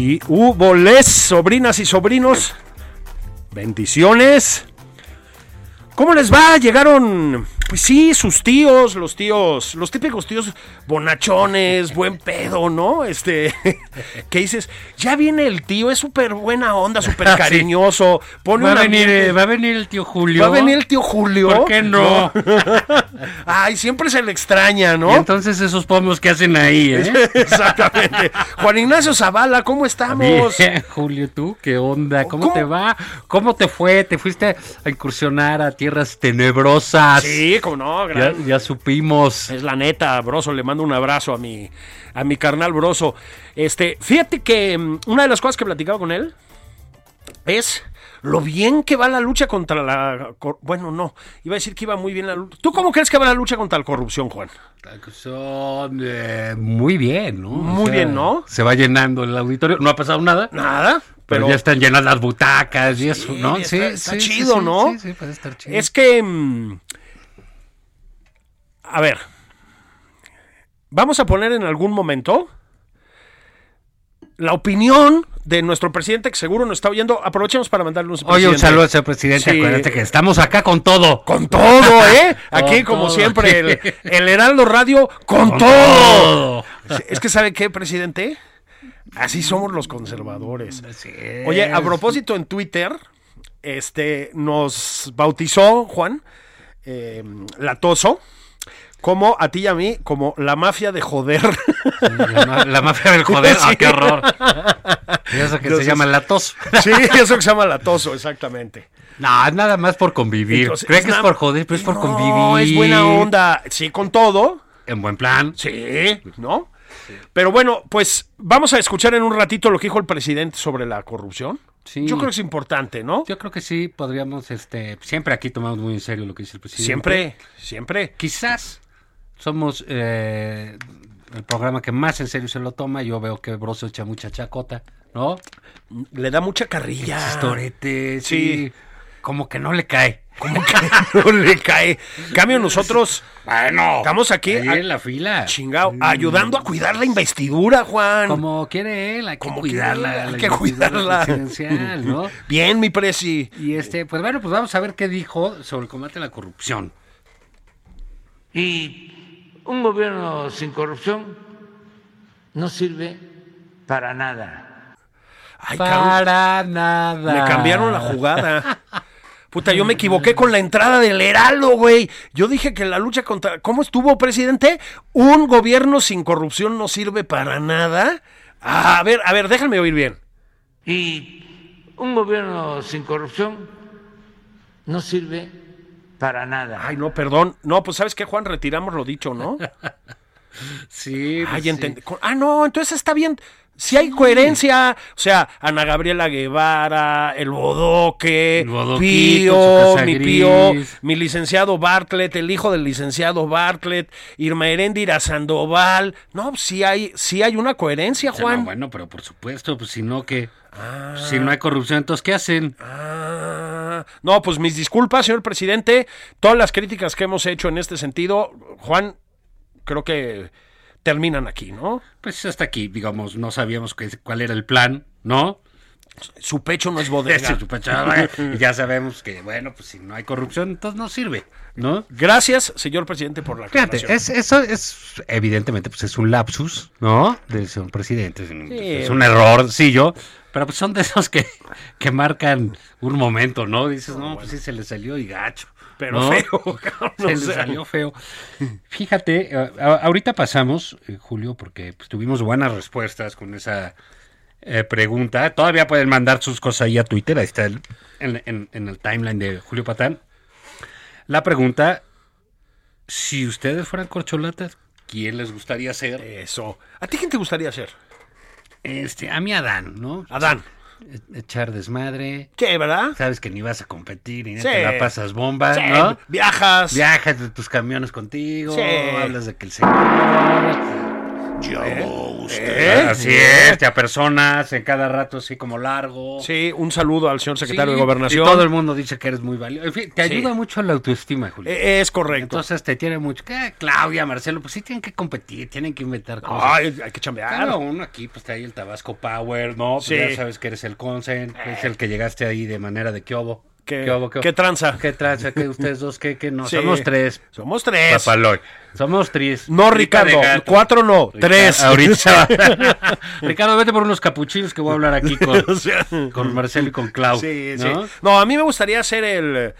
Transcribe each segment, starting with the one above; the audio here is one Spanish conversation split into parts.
Aquí hubo les, sobrinas y sobrinos. Bendiciones. ¿Cómo les va? Llegaron, pues sí, sus tíos, los tíos, los típicos tíos bonachones, buen pedo, ¿no? Este, que dices, ya viene el tío, es súper buena onda, súper cariñoso. Pone Va a, venir, eh, va a venir el tío Julio. Va a venir el tío Julio. ¿Por qué no? Ay, siempre se le extraña, Y ¿no? entonces esos pomos que hacen ahí, ¿eh? Exactamente. Juan Ignacio Zavala, ¿cómo estamos? Bien, Julio, ¿tú qué onda? ¿Cómo, ¿Cómo? te va? ¿Cómo te fue? ¿Te fuiste a incursionar a tierras tenebrosas? Sí, como no, Ya, gran- ya supimos. Es la neta, Broso, le mando un abrazo a mi, a mi carnal Broso. Este, fíjate que mm, una de las cosas que platicaba con él es lo bien que va la lucha contra la... Bueno, no, iba a decir que iba muy bien la lucha. ¿Tú cómo crees que va la lucha contra la corrupción, Juan? Son eh, muy bien, ¿no? O Muy bien, ¿no? Se va llenando el auditorio. No ha pasado nada. Nada, Pero, pero... ya están llenas las butacas y eso, ¿no? está- está chido, ¿no? Sí, sí, puede estar chido. Es que... mm, A ver. Vamos a poner en algún momento la opinión de nuestro presidente, que seguro nos está oyendo. Aprovechemos para mandarle un Oye, un saludo al presidente. Sí. Acuérdate que estamos acá con todo. Con todo, ¿eh? Aquí, como todo. siempre, el, el Heraldo Radio, con, Con todo. todo. Es que, ¿sabe qué, presidente? Así somos los conservadores. Oye, a propósito, en Twitter, este, nos bautizó Juan eh, Latoso, como a ti y a mí, como la mafia de joder. La, ma- la mafia del joder. Sí. ¡Ah, qué horror! Y eso que Entonces- se llama latos. sí, eso que se llama Latoso, exactamente. No, es nada más por convivir. Entonces, Creo que es por joder, pero es por No, convivir. es buena onda. Sí, con todo. En buen plan. Sí, ¿no? Pero bueno, pues vamos a escuchar en un ratito lo que dijo el presidente sobre la corrupción. Sí. Yo creo que es importante, ¿no? Yo creo que sí, podríamos, este, siempre aquí tomamos muy en serio lo que dice el presidente. Siempre, siempre. Quizás somos eh, el programa que más en serio se lo toma. Yo veo que Broso echa mucha chacota, ¿no? Le da mucha carrilla. Chistorete, Sí. sí. Como que no le cae. Como que no le cae. Cambio nosotros. Bueno, Estamos aquí ahí en la fila. Chingao, ayudando a cuidar la investidura, Juan. Como quiere él, hay que Como cuidarla. hay que cuidarla. presidencial, ¿no? Bien, mi presi. Y este, pues bueno, pues vamos a ver qué dijo sobre el combate a la corrupción. Y un gobierno sin corrupción no sirve para nada. Ay, cabrón, Para nada. me cambiaron la jugada. Puta, yo me equivoqué con la entrada del Heraldo, güey. Yo dije que la lucha contra... ¿Cómo estuvo, presidente? Un gobierno sin corrupción no sirve para nada. Ah, a ver, a ver, déjame oír bien. Y un gobierno sin corrupción no sirve para nada. Ay, no, perdón. No, pues ¿sabes qué, Juan? Retiramos lo dicho, ¿no? Sí, Ay, sí. entendí. Con- Ah, no, entonces está bien. Si hay coherencia, o sea, Ana Gabriela Guevara, el Bodoque, El Pío, mi gris. Pío, mi licenciado Bartlett, el hijo del licenciado Bartlett, Irma Heréndira Sandoval. No, sí hay, sí hay una coherencia, sea, Juan. no, bueno, pero por supuesto, pues si no que si no hay corrupción, entonces ¿qué hacen? Ah, no, pues mis disculpas, señor presidente. Todas las críticas que hemos hecho en este sentido, Juan, creo que terminan aquí, ¿no? Pues hasta aquí, digamos, no sabíamos qué- cuál era el plan, ¿no? Su pecho no es bodega. su y ya sabemos que, bueno, pues si no hay corrupción, entonces no sirve, ¿no? Gracias, señor presidente, por la Fíjate, es, eso es, evidentemente, pues es un lapsus, ¿no? Del señor presidente. Es un, Sí. es un error, sí, yo. Pero pues son de esos que, que marcan un momento, ¿no? Dices, no, pues sí se le salió y gacho. Pero ¿no? feo, cabrón, Se le salió feo. Fíjate, a- ahorita pasamos, eh, Julio, porque pues, tuvimos buenas respuestas con esa eh, pregunta. Todavía pueden mandar sus cosas ahí a Twitter, ahí está el- en, en- en el timeline de Julio Patán. La pregunta, si ustedes fueran corcholatas, ¿quién les gustaría ser? Eso. ¿A ti quién te gustaría ser? Este, a mí Adán, ¿no? Adán. E- Echar desmadre. ¿Qué, verdad? Sabes que ni vas a competir y Sí. te la pasas bomba, Sí, ¿no? Viajas. Viajas de tus camiones contigo, Sí. hablas de que el señor... ¿Eh? Así es, te apersonas en cada rato así como largo. Sí, un saludo al señor secretario Sí, de Gobernación. Y todo el mundo dice que eres muy valioso. En fin, te Sí. ayuda mucho la autoestima, Julio. Eh, Es correcto. Entonces te tiene mucho. ¿Qué? Claudia, Marcelo, pues sí tienen que competir, tienen que inventar cosas. Ay, hay que chambear. Claro, uno aquí, pues está ahí el Tabasco Power, ¿no? Pues Sí. ya sabes que eres el Consen, que es el que llegaste ahí de manera de quiobo. ¿Qué- Quiobo, qué tranza? ¿Qué tranza? ¿Qué ustedes dos? ¿Qué? qué? No, Sí. somos tres. Somos tres. Papaloy. Somos tres. No, Ricardo. Cuatro no. Ricardo, Tres. Ahorita. Ricardo, vete por unos capuchinos que voy a hablar aquí con, O sea, con Marcelo y con Clau. Sí, ¿no? sí. No, a mí me gustaría ser el,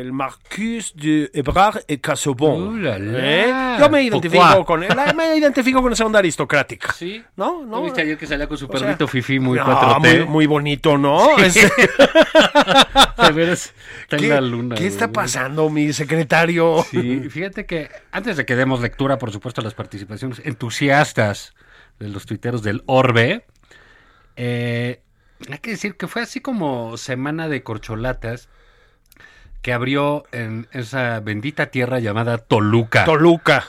el Marcus de Ebrard et Casobon. ¿Eh? Yo me identifico con él, me identifico con esa onda aristocrática. Sí. ¿No? ¿No viste ayer que salía con su O sea, perrito Fifi muy no, 4T? muy, muy bonito, ¿no? Es- está en ¿Qué, la luna. ¿qué está pasando, mi secretario? Sí, fíjate que antes de que demos lectura, por supuesto, a las participaciones entusiastas de los tuiteros del Orbe, eh, hay que decir que fue así como semana de corcholatas que abrió en esa bendita tierra llamada Toluca. Toluca.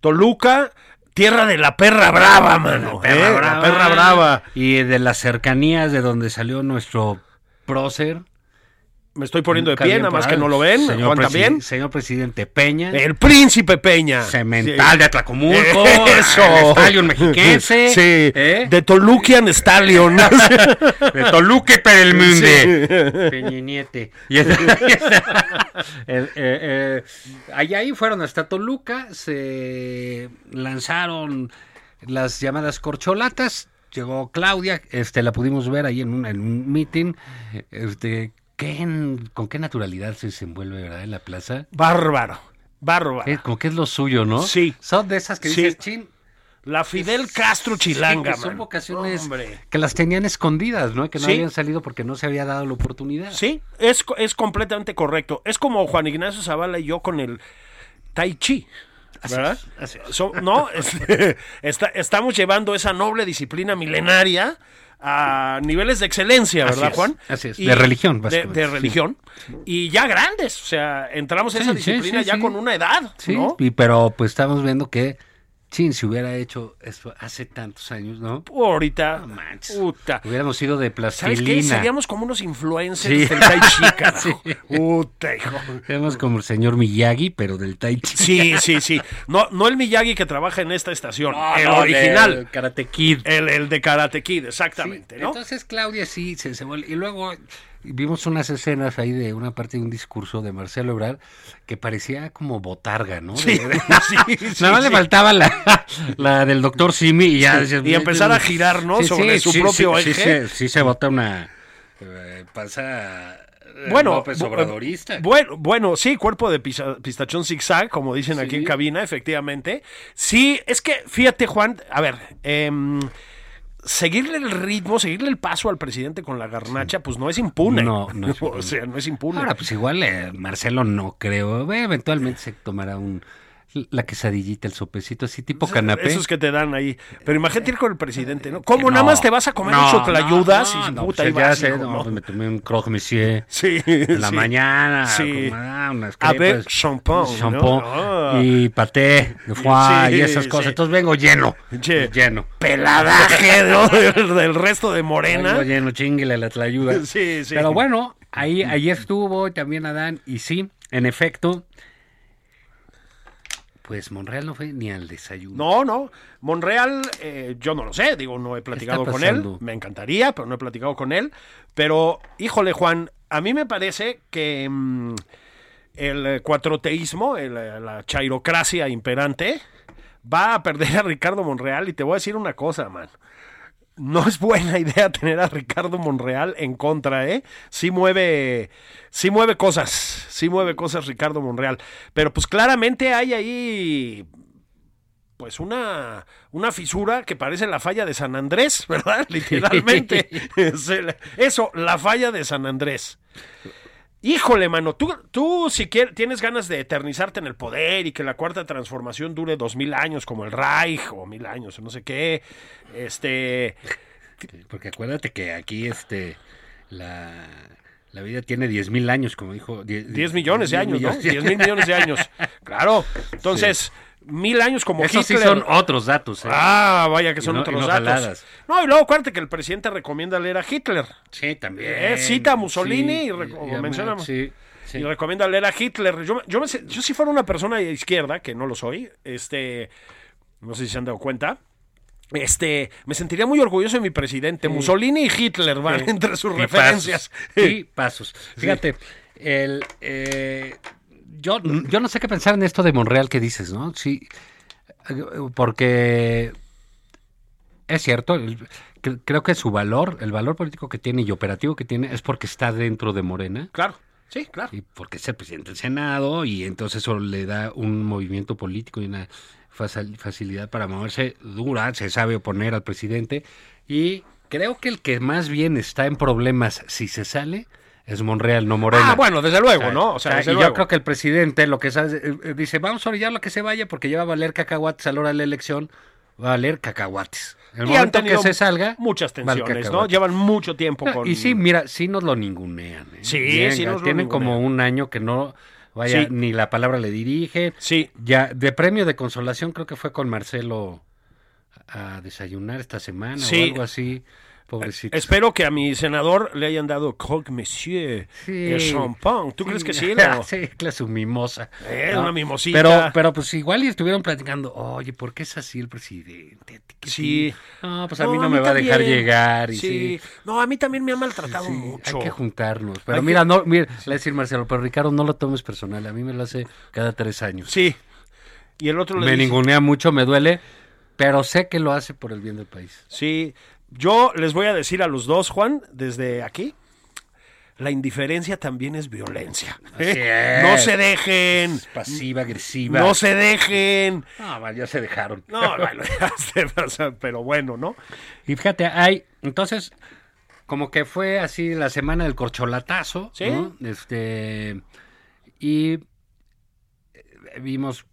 Toluca, tierra de la perra brava, mano. ¿eh? La perra brava. Y de las cercanías de donde salió nuestro prócer. Me estoy poniendo de pie, nada más que no lo ven. Señor, Juan presi- también. señor presidente Peña. El príncipe Peña. Cemental de Atlacomulco. Eso. el Stallion mexiquense. Sí. ¿eh? De Toluquian Stallion. De Toluque para el mundo. Sí. Peñiniete. Y es- eh, eh, allá ahí fueron hasta Toluca, se lanzaron las llamadas corcholatas. Llegó Claudia, este, la pudimos ver ahí en un, en un meeting. Este, ¿qué en- ¿Con qué naturalidad se desenvuelve ¿verdad? en la plaza? Bárbaro. Bárbaro. Como que es lo suyo, ¿no? Sí. Son de esas que Sí. dices, chin, La Fidel Castro Chilanga, Sí, son vocaciones Hombre. que las tenían escondidas, ¿no? Que no Sí. habían salido porque no se había dado la oportunidad. Sí, es, es completamente correcto. Es como Juan Ignacio Zavala y yo con el Tai Chi. ¿Verdad? así es. So- no, es- está- estamos llevando esa noble disciplina milenaria a niveles de excelencia, Así ¿verdad, es, Juan? así es. De religión, básicamente, de religión. Y ya grandes, o sea, entramos en Sí, esa sí, disciplina sí, ya con una edad, Sí, ¿no? y, pero pues estamos viendo que, chin, si hubiera hecho esto hace tantos años, ¿no? Ahorita, No manches. puta. Hubiéramos sido de ¿Sabes plastilina. qué? Seríamos como unos influencers Sí. del Tai Chi, carajo. Sí. Puta, hijo. Seríamos como el señor Miyagi, pero del Tai Chi. Sí, sí, sí. No, no el Miyagi que trabaja en esta estación, No, el no, original. del Karate Kid. El, el de Karate Kid, exactamente, Sí, ¿no? Entonces Claudia sí se, se vuelve- Y luego vimos unas escenas ahí de una parte de un discurso de Marcelo Ebrard que parecía como botarga, ¿no? Sí, De- de- sí, sí, Nada más le faltaba la, la del doctor Simi y ya. Y empezar a girar, ¿no? Sobre su propio sí, eje. Sí, sí se bota una eh, panza eh, Bueno, López Obradorista. Bueno, bueno, sí, cuerpo de pistachón zigzag, como dicen aquí en cabina, efectivamente. Sí, es que, fíjate, Juan, a ver, em, seguirle el ritmo, seguirle el paso al presidente con la garnacha, pues no es impune. No, no es o impune. sea, no es impune. Ahora, pues igual eh, Marcelo no creo. Eh, Eventualmente se tomará un la quesadillita, el sopecito, así tipo canapé. Esos que te dan ahí. Pero imagínate ir con el presidente, ¿no? ¿Cómo No, nada más te vas a comer no, choclayudas no, y no, puta, pues ya vas, sé, hijo, no, ¿no? pues me tomé un croque monsieur Sí. en la sí. mañana, Sí. con, ah, unas A ver, champán, champán. Ah. y paté de foie Sí, y esas cosas. sí. Entonces vengo lleno, Che, lleno. Peladaje, ¿no? Del, del resto de Morena. Vengo lleno, chinguele la tlayuda. Sí, sí. Pero bueno, ahí, ahí estuvo también Adán y sí, en efecto, Pues Monreal no fue ni al desayuno. No, no. Monreal, eh, yo no lo sé, digo, no he platicado con él. Me encantaría, pero no he platicado con él. Pero, híjole, Juan, a mí me parece que mm, el cuatroteísmo, el, la chairocracia imperante, va a perder a Ricardo Monreal. Y te voy a decir una cosa, man. No es buena idea tener a Ricardo Monreal en contra, ¿eh? Sí mueve, sí mueve cosas, sí mueve cosas Ricardo Monreal. Pero pues claramente hay ahí pues una, una fisura que parece la falla de San Andrés, ¿verdad? Literalmente. Eso, la falla de San Andrés. Híjole, mano, tú, tú si quieres, tienes ganas de eternizarte en el poder y que la cuarta transformación dure dos mil años como el Reich o mil años o no sé qué, este, Porque acuérdate que aquí este la, la vida tiene 10 mil años, como dijo. 10 millones de años, ¿no? 10 mil millones de años. Claro. Entonces, mil años como Esos sí Hitler. son otros datos. ¿eh? Ah, vaya que son no- otros datos. jaladas. No, y luego acuérdate que el presidente recomienda leer a Hitler. Sí, también. Eh, cita a Mussolini y y- menciona- Sí, sí. Y recomienda leer a Hitler. Yo, yo, me se- yo si fuera una persona de izquierda, que no lo soy, este, no sé si se han dado cuenta, este, me sentiría muy orgulloso de mi presidente. Mussolini y Hitler van Sí. entre sus Y referencias. pasos. Y pasos. Fíjate, el, eh, yo, yo no sé qué pensar en esto de Monreal que dices, ¿no? Sí, porque es cierto, el- cre- creo que su valor, el valor político que tiene y operativo que tiene es porque está dentro de Morena. Claro, sí, claro. Y porque es el presidente del Senado y entonces eso le da un movimiento político y una faci- facilidad para moverse dura, se sabe oponer al presidente y creo que el que más bien está en problemas si se sale es Monreal, no Morena. Ah, bueno, desde luego, ¿no? O sea, Ah, y luego. yo creo que el presidente lo que sabe, eh, eh, dice, vamos a orillar lo que se vaya porque ya va a valer cacahuates a la hora de la elección, va a valer cacahuates. El Y han momento que se salga, muchas tensiones, ¿no? Llevan mucho tiempo No, con... Y sí, mira, sí nos lo ningunean. ¿eh? Sí, sí nos lo Tienen como un año que no, vaya, Sí. ni la palabra le dirige. Sí, Ya, de premio de consolación creo que fue con Marcelo a desayunar esta semana Sí. o algo así. Pobrecito. espero que a mi senador le hayan dado Croque Monsieur Sí. el champán. ¿Tú crees que sí? No? sí, clase su mimosa. Eh, ¿no? una mimosita. Pero, pero pues igual y estuvieron platicando, oye, ¿por qué es así el presidente? ¿Qué Sí. No, pues a mí no, me va a dejar llegar. Y sí. sí. No, a mí también me ha maltratado Sí, mucho. Hay que juntarnos. Pero Hay que- mira, no, mira, le voy a decir Marcelo, pero Ricardo, no lo tomes personal. A mí me lo hace cada tres años. Sí. Y el otro le me dice- ningunea mucho, me duele, pero sé que lo hace por el bien del país. Sí. Yo les voy a decir a los dos, Juan, desde aquí. La indiferencia también es violencia. ¿eh? es. No se dejen. Pasiva, agresiva. No se dejen. No, vale, ya se dejaron. No, bueno, ya o sea, pero bueno, ¿no? Y fíjate, hay, entonces, como que fue así la semana del corcholatazo, Sí. ¿no? Este, y eh, vimos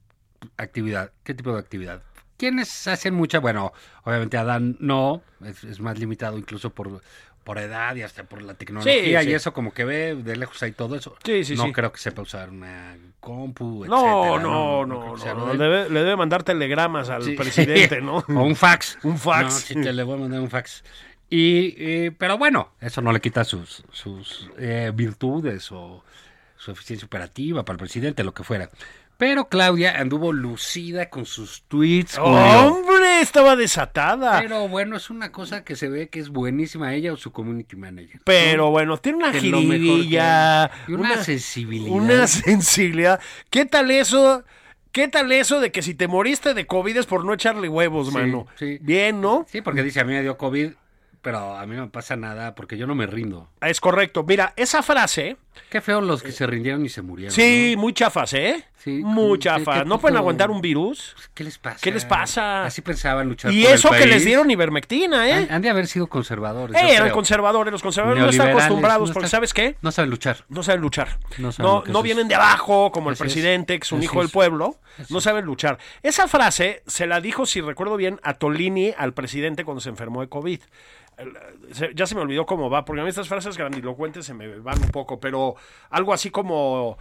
actividad. ¿Qué tipo de actividad? ¿Quiénes hacen mucha? Bueno, obviamente Adán no, es, es más limitado incluso por, por edad y hasta por la tecnología Sí, sí. y eso como que ve de lejos hay todo eso. Sí, sí, no sí. creo que sepa usar una compu, No, etcétera, no, no, no, no, debe- le debe mandar telegramas al presidente, ¿no? o un fax. Un fax. No, sí, te le voy a mandar un fax. Y, eh, pero bueno, eso no le quita sus, sus eh, virtudes o su eficiencia operativa para el presidente, lo que fuera. Pero Claudia anduvo lucida con sus tweets. ¡Hombre! Estaba desatada. Pero, Pero bueno, es una cosa que se ve que es buenísima ella o su community manager. bueno, tiene una hay. Y una sensibilidad. Una sensibilidad. ¿Qué tal eso? ¿Qué tal eso de que si te moriste de COVID es por no echarle huevos, Sí, mano? sí. Bien, ¿no? Sí, porque dice, a mí me dio COVID, pero a mí no me pasa nada porque yo no me rindo. Es correcto. Mira, esa frase, Qué feo los que se rindieron y se murieron. sí, muy chafas, ¿eh? Sí, muy ¿qué- chafas. ¿No pueden aguantar un virus? ¿no? ¿Qué les pasa? ¿Qué les pasa? Así pensaban luchar Y por el eso que les dieron ivermectina, ¿eh? Han, han de haber sido conservadores. Eh, eran conservadores. Los conservadores no están acostumbrados no porque, ¿sabes qué? No saben luchar. No saben luchar. No No, saben no, es. vienen de abajo, como el Así presidente, que es un Así hijo del pueblo. No saben luchar. Esa frase se la dijo, si recuerdo bien, a Tolini, al presidente, cuando se enfermó de COVID. Ya se me olvidó cómo va, porque a mí estas frases grandilocuentes se me van un poco, pero algo así como...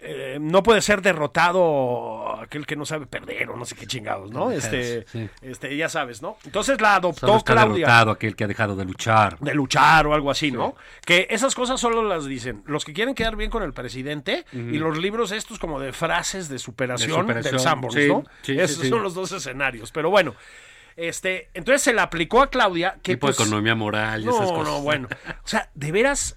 eh, no puede ser derrotado aquel que no sabe perder o no sé qué chingados, ¿no? Este, Sí. este, ya sabes, ¿no? Entonces la Solo adoptó está Claudia derrotado aquel que ha dejado de luchar. de luchar o algo así, ¿no? Que esas cosas solo las dicen los que quieren quedar bien con el presidente y los libros estos como de frases de superación, De superación, del Sanborns, sí, ¿no? Esos son los dos escenarios. Pero bueno, este, entonces se le aplicó a Claudia que Tipo pues, economía moral y no, esas cosas. no, bueno. O sea, de veras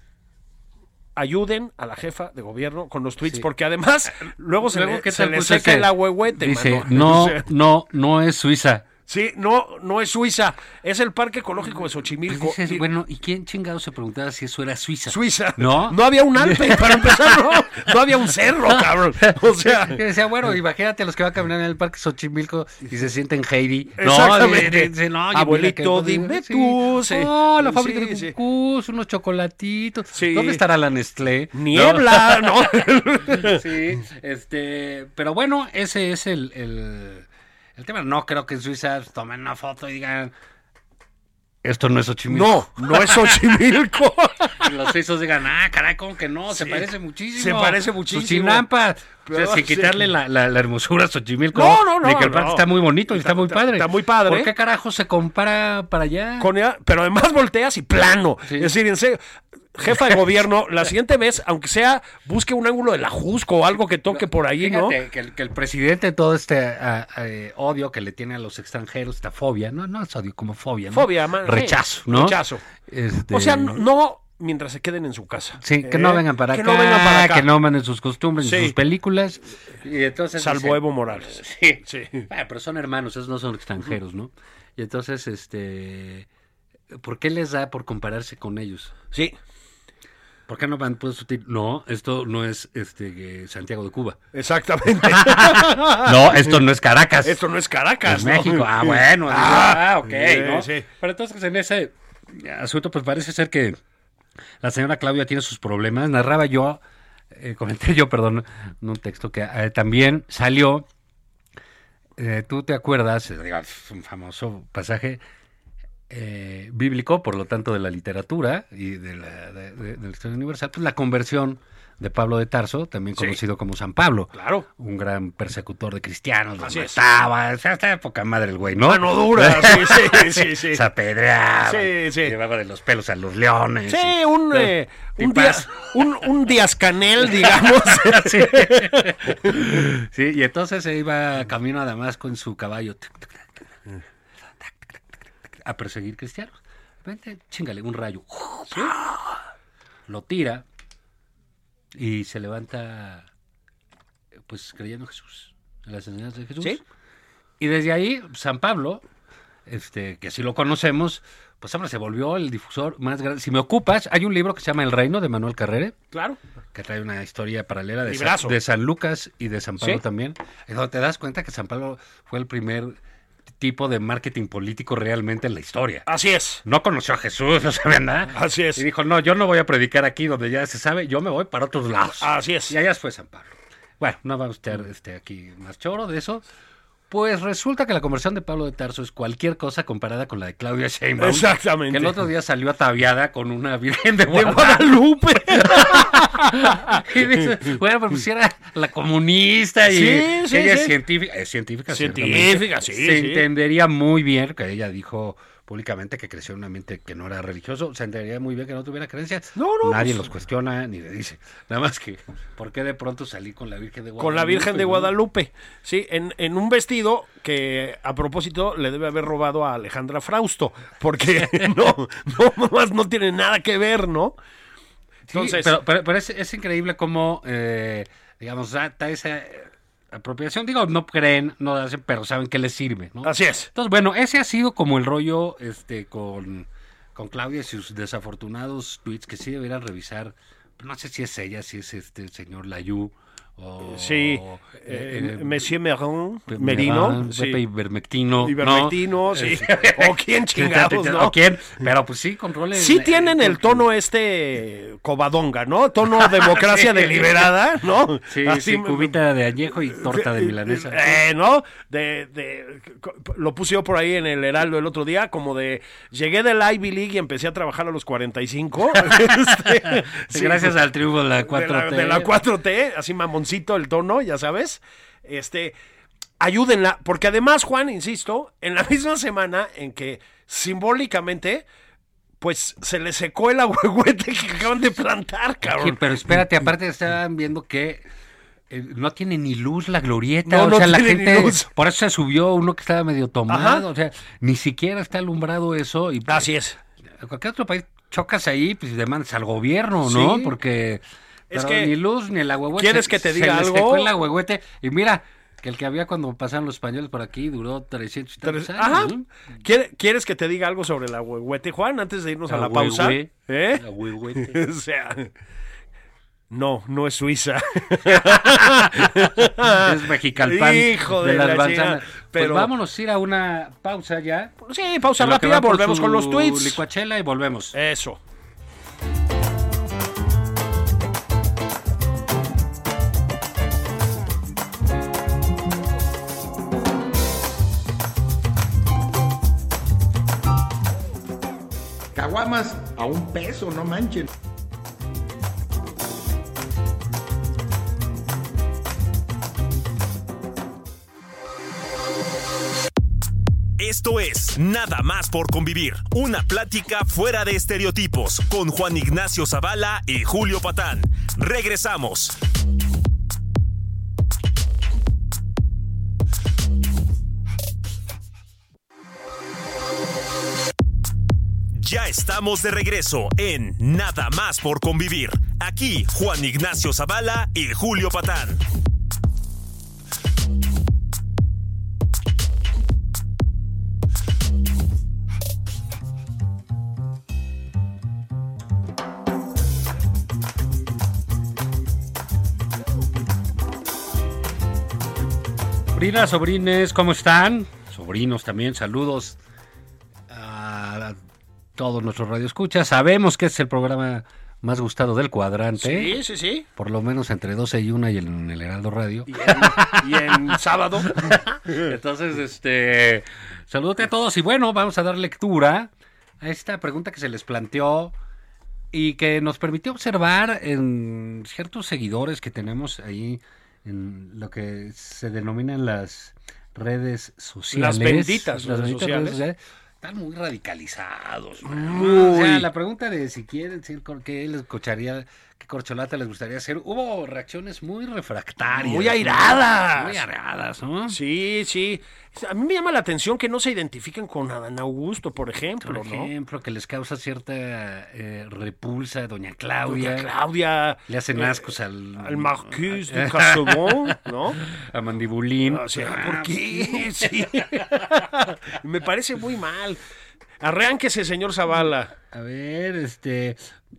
ayuden a la jefa de gobierno con los tweets, Sí. porque además luego se Luego, le, ¿qué se le seca el agüehuete, Dice, mano. no, no, no es Suiza. Sí, no, no es Suiza, es el Parque Ecológico de Xochimilco. Pues dices, bueno, ¿y quién chingado se preguntaba si eso era Suiza? Suiza. ¿No? No había un Alpe, para empezar, no. No había un cerro, cabrón. O sea, Que decía, bueno, imagínate a los que van a caminar en el parque Xochimilco y se sienten Heidi. Exactamente. No, dice, no, Abuelito, dime sí. tú, sí. Oh, la fábrica Sí, de sí. cucús, unos chocolatitos. Sí. ¿Dónde estará la Nestlé? niebla, ¿no? ¿No? Sí, este, pero bueno, ese es el, el, el tema. No creo que en Suiza tomen una foto y digan, esto no es Xochimilco. No, no es Xochimilco. Y los suizos digan, ah, caray, ¿cómo que no? Se Sí. parece muchísimo. Se parece muchísimo. O sea, Pero, sin sí. quitarle la, la- la hermosura a Xochimilco. No, no, no, De que el parque no. está muy bonito y está, Está- muy padre. está muy padre. ¿Por qué carajo se compara para allá? Con pero además volteas y plano. Sí. Es decir, en serio, jefa de gobierno, la siguiente vez, aunque sea, busque un ángulo de la Jusco o algo que toque por ahí, ¿no? Que, el, que el presidente, todo este eh, odio que le tiene a los extranjeros, esta fobia, no, no es odio, como fobia, ¿no? Fobia, man, Rechazo, sí, ¿no? rechazo. Este, O sea, no, no mientras se queden en su casa. Sí, que ¿eh? no vengan para que acá, no vengan para acá. que no manden sus costumbres, Sí. sus películas. Y entonces Salvo dice- Evo Morales. Sí, Sí. Bueno, pero son hermanos, esos no son extranjeros, ¿no? Y entonces, este, ¿por qué les da por compararse con ellos? Sí, ¿Por qué no van? No, esto no es este eh, Santiago de Cuba. exactamente. No, esto no es Caracas. Esto no es Caracas. Es ¿no? México. Ah, bueno. Ah, Ah, ok, sí, ¿no? sí. Pero entonces en ese asunto, pues parece ser que la señora Claudia tiene sus problemas. Narraba yo, eh, comenté yo, perdón, en un texto que eh, también salió. eh, Tú te acuerdas, un famoso pasaje eh, bíblico, por lo tanto de la literatura y de la, de- de- de la historia universal, pues la conversión de Pablo de Tarso, también Sí. conocido como San Pablo Claro. un gran persecutor de cristianos, los es. mataba, sea, hasta poca madre el güey, ¿no? Mano dura, sí, sí, sí, sí. Se apedreaba, Sí, sí. llevaba de los pelos a los leones. Sí, y- un, eh, un, Tipazo. Díaz, un, un Díaz Canel, digamos. sí. Sí, y entonces se iba camino a Damasco en su caballo a perseguir cristianos. Vente, chingale, un rayo. Lo tira y se levanta, pues creyendo en Jesús, en las enseñanzas de Jesús. Sí. Y desde ahí, San Pablo, este, que así lo conocemos, pues hombre, se volvió el difusor más grande. Si me ocupas, hay un libro que se llama El Reino de Manuel Carrere, Claro. que trae una historia paralela de. San, de San Lucas y de San Pablo Sí. también. En donde te das cuenta que San Pablo fue el primer tipo de marketing político realmente en la historia. Así es. No conoció a Jesús, no sabía nada. Así es. Y dijo, no, yo no voy a predicar aquí donde ya se sabe, yo me voy para otros lados. Así es. Y allá fue San Pablo. Bueno, no vamos a estar este, aquí más choro de eso. Pues resulta que la conversión de Pablo de Tarso es cualquier cosa comparada con la de Claudia Sheinbaum. Exactamente. Que el otro día salió ataviada con una virgen de De Guadalupe. Guadalupe. Y dice, bueno, pero pues si era la comunista y Sí, sí, ella sí. es científica, es científica, Científica, sí, Se entendería muy bien que ella dijo públicamente que creció en un ambiente que no era religioso, se entendería muy bien que no tuviera creencias. No, no, Nadie pues- los cuestiona ni le dice. Nada más que, ¿por qué de pronto salí con la Virgen de Guadalupe? Con la Virgen de? Guadalupe. Sí, en, en un vestido que a propósito le debe haber robado a Alejandra Frausto. Porque no, no, más no tiene nada que ver, ¿no? Sí, Entonces, pero, pero, pero es, es increíble cómo, eh, digamos, da, da esa apropiación. Digo, no creen, no hacen, pero saben que les sirve, ¿no? así es. Entonces, bueno, ese ha sido como el rollo este con, con Claudia y sus desafortunados tweets que sí deberían revisar. No sé si es ella, si es este señor Layú o... Sí, eh, eh, Monsieur Meron, Merino. Sí. Ivermectino. Ivermectino, ¿no? sí. O quién chingados, ¿no? ¿O quién? Pero pues sí, controles. Sí tienen el tono este cobadonga, ¿no? Tono democracia deliberada, ¿no? Sí, Así sí, cubita de añejo y torta de milanesa. Eh, ¿no? De, de, lo puse yo por ahí en el Heraldo el otro día, como de, llegué del Ivy League y empecé a trabajar a los 45. Este, Sí, gracias al triunfo de la 4T. de la, de la 4T, así el tono, ya sabes. Este, ayúdenla, porque además, Juan, insisto, en la misma semana en que simbólicamente, pues se le secó el agüehuete que acaban de plantar, cabrón. Sí, pero espérate, aparte estaban viendo que eh, no tiene ni luz la glorieta, No, o no sea, la gente, luz. por eso se subió uno que estaba medio tomado, Ajá. o sea, ni siquiera está alumbrado eso y pues, Así es. en cualquier otro país chocas ahí, pues demandas al gobierno, ¿no? Sí. Porque Es pero que- ni luz ni el agüehuete. ¿Quieres que te se diga les algo? secó el agüehuete y mira que el que había cuando pasaron los españoles por aquí duró 300 y tantos años, Ajá. ¿no? ¿Quiere- ¿Quieres que te diga algo sobre el agüehuete, Juan, antes de irnos a la pausa? Agüehue- ¿Eh? agüehuete. o sea, no, no es Suiza. es mexicalpan Hijo de de las la manzanas. chingada. Pero Pero- vámonos a ir a una pausa ya. sí, pausa rápida, volvemos con los tweets. licuachela y volvemos. Eso. Caguamas a un peso, no manchen. Esto es Nada más por convivir, una plática fuera de estereotipos con Juan Ignacio Zavala y Julio Patán. Regresamos. Estamos de regreso en Nada más por convivir. Aquí Juan Ignacio Zavala y Julio Patán. Sobrinas, sobrines, ¿cómo están? Sobrinos también, saludos todos nuestros radioescuchas. Sabemos que es el programa más gustado del cuadrante. Sí, sí, sí. Por lo menos entre 12 y 1 y en el Heraldo Radio. Y en, y en sábado. Entonces, este, saludote a todos y bueno, vamos a dar lectura a esta pregunta que se les planteó y que nos permitió observar en ciertos seguidores que tenemos ahí en lo que se denominan las redes sociales. benditas redes sociales. Están muy radicalizados. O sea, la pregunta de si quieren cor- qué les cocharía, qué corcholata les gustaría hacer, hubo reacciones muy refractarias. Muy airadas. Muy airadas, ¿no? Sí, sí. A mí me llama la atención que no se identifiquen con Adán Augusto, por ejemplo, Por ¿no? ejemplo, que les causa cierta eh, repulsa a Doña Claudia. Doña Claudia. Le hacen eh, ascos al... Al Marqués de Casobón, ¿no? A Mandibulín. O sea, ¿por qué? Sí. Me parece muy mal. Arránquese, señor Zavala. A ver, este...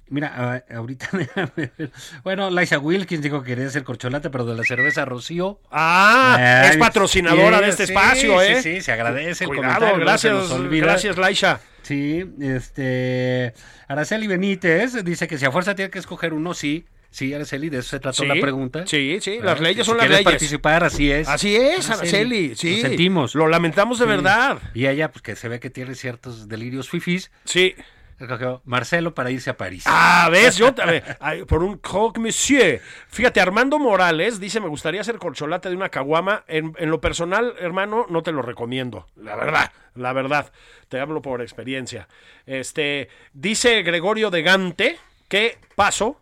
Mira, a- ahorita... déjame ver. bueno, Liza Wilkins dijo que quería ser corcholata, pero de la cerveza Rocío. Ah, Ay, es patrocinadora sí, de este sí, espacio, ¿eh? Sí, sí, se agradece el Cuidado, se gracias, gracias, Laisha. Sí, este... Araceli Benítez dice que si a fuerza tiene que escoger uno, sí. Sí, Araceli, de eso se trató Sí, la pregunta. sí, sí, ¿Verdad? las leyes Si son las leyes. participar, así es. Así es, Araceli, sí. Lo sentimos. Lo lamentamos de Sí. verdad. Y ella, pues que se ve que tiene ciertos delirios fifís, Sí. Marcelo para irse a París. Ah, ves, yo a ver, ay, por un croque monsieur. Fíjate, Armando Morales dice, me gustaría ser corcholata de una caguama. En, en lo personal, hermano, no te lo recomiendo. La verdad, la verdad. Te hablo por experiencia. Este, dice Gregorio de Gante que paso,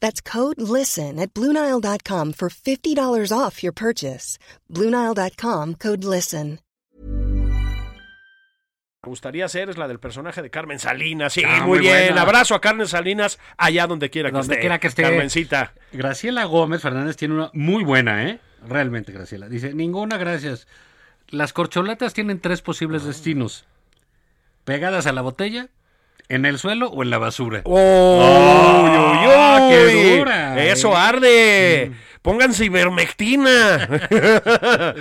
That's code LISTEN at Bluenile.com for $50 off your purchase. Bluenile.com code LISTEN. gustaría hacer es la del personaje de Carmen Salinas. Sí, Ah, muy, muy bien. buena. Abrazo a Carmen Salinas allá donde quiera que Donde esté. quiera que esté. Carmencita. Graciela Gómez Fernández tiene una muy buena, ¿eh? Realmente, Graciela. Dice, ninguna gracias. Las corcholatas tienen tres posibles destinos. Pegadas a la botella, en el suelo o en la basura. ¡Oh! ¡Ah, uy! qué dura! ¡Eso eh. arde! pónganse ivermectina.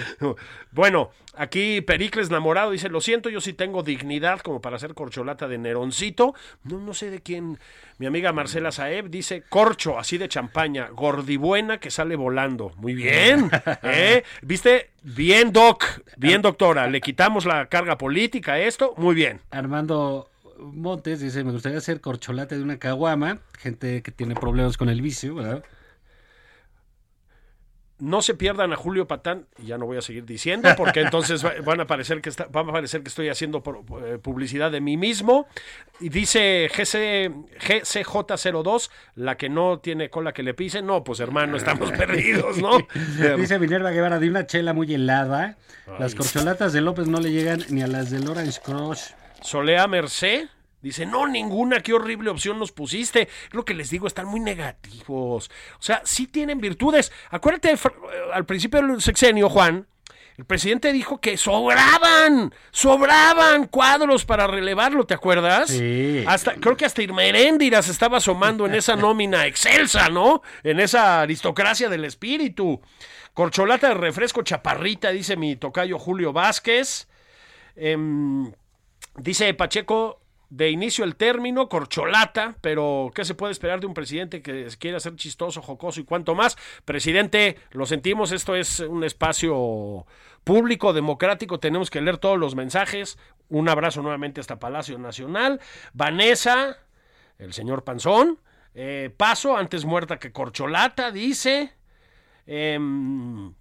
bueno, aquí Pericles Namorado dice, lo siento, yo sí tengo dignidad como para hacer corcholata de Neroncito. No, no sé de quién. Mi amiga Marcela Saeb dice, corcho, así de champaña, gordibuena que sale volando. Muy bien, ¿eh? ¿Viste? Bien, doc, bien, doctora. Le quitamos la carga política a esto. Muy bien. Armando Montes dice, me gustaría hacer corcholata de una caguama, gente que tiene problemas con el vicio, ¿verdad? no se pierdan a Julio Patán, y ya no voy a seguir diciendo, porque entonces va- van a parecer que está, va a parecer que estoy haciendo eh, publicidad de mí mismo. Y dice GC, GCJ02, la que no tiene cola que le pise. No, pues hermano, estamos perdidos, ¿no? Dice Minerva Guevara, de una chela muy helada. Las corcholatas de López no le llegan ni a las del Orange Crush. Solea Merced dice, no, ninguna, qué horrible opción nos pusiste. Es lo que les digo, están muy negativos. O sea, sí tienen virtudes. Acuérdate, eh, al principio del sexenio, Juan, el presidente dijo que sobraban, sobraban cuadros para relevarlo, ¿te acuerdas? Sí. Hasta, creo que hasta Irmeréndira se estaba asomando en esa nómina excelsa, ¿no? En esa aristocracia del espíritu. Corcholata de refresco chaparrita, dice mi tocayo Julio Vázquez. Em, Dice Pacheco, de inicio el término, corcholata, pero ¿qué se puede esperar de un presidente que quiera ser chistoso, jocoso y cuanto más? Presidente, lo sentimos, esto es un espacio público, democrático, tenemos que leer todos los mensajes. Un abrazo nuevamente hasta Palacio Nacional. Vanessa, el señor Panzón, eh, paso, antes muerta que corcholata, dice. Em,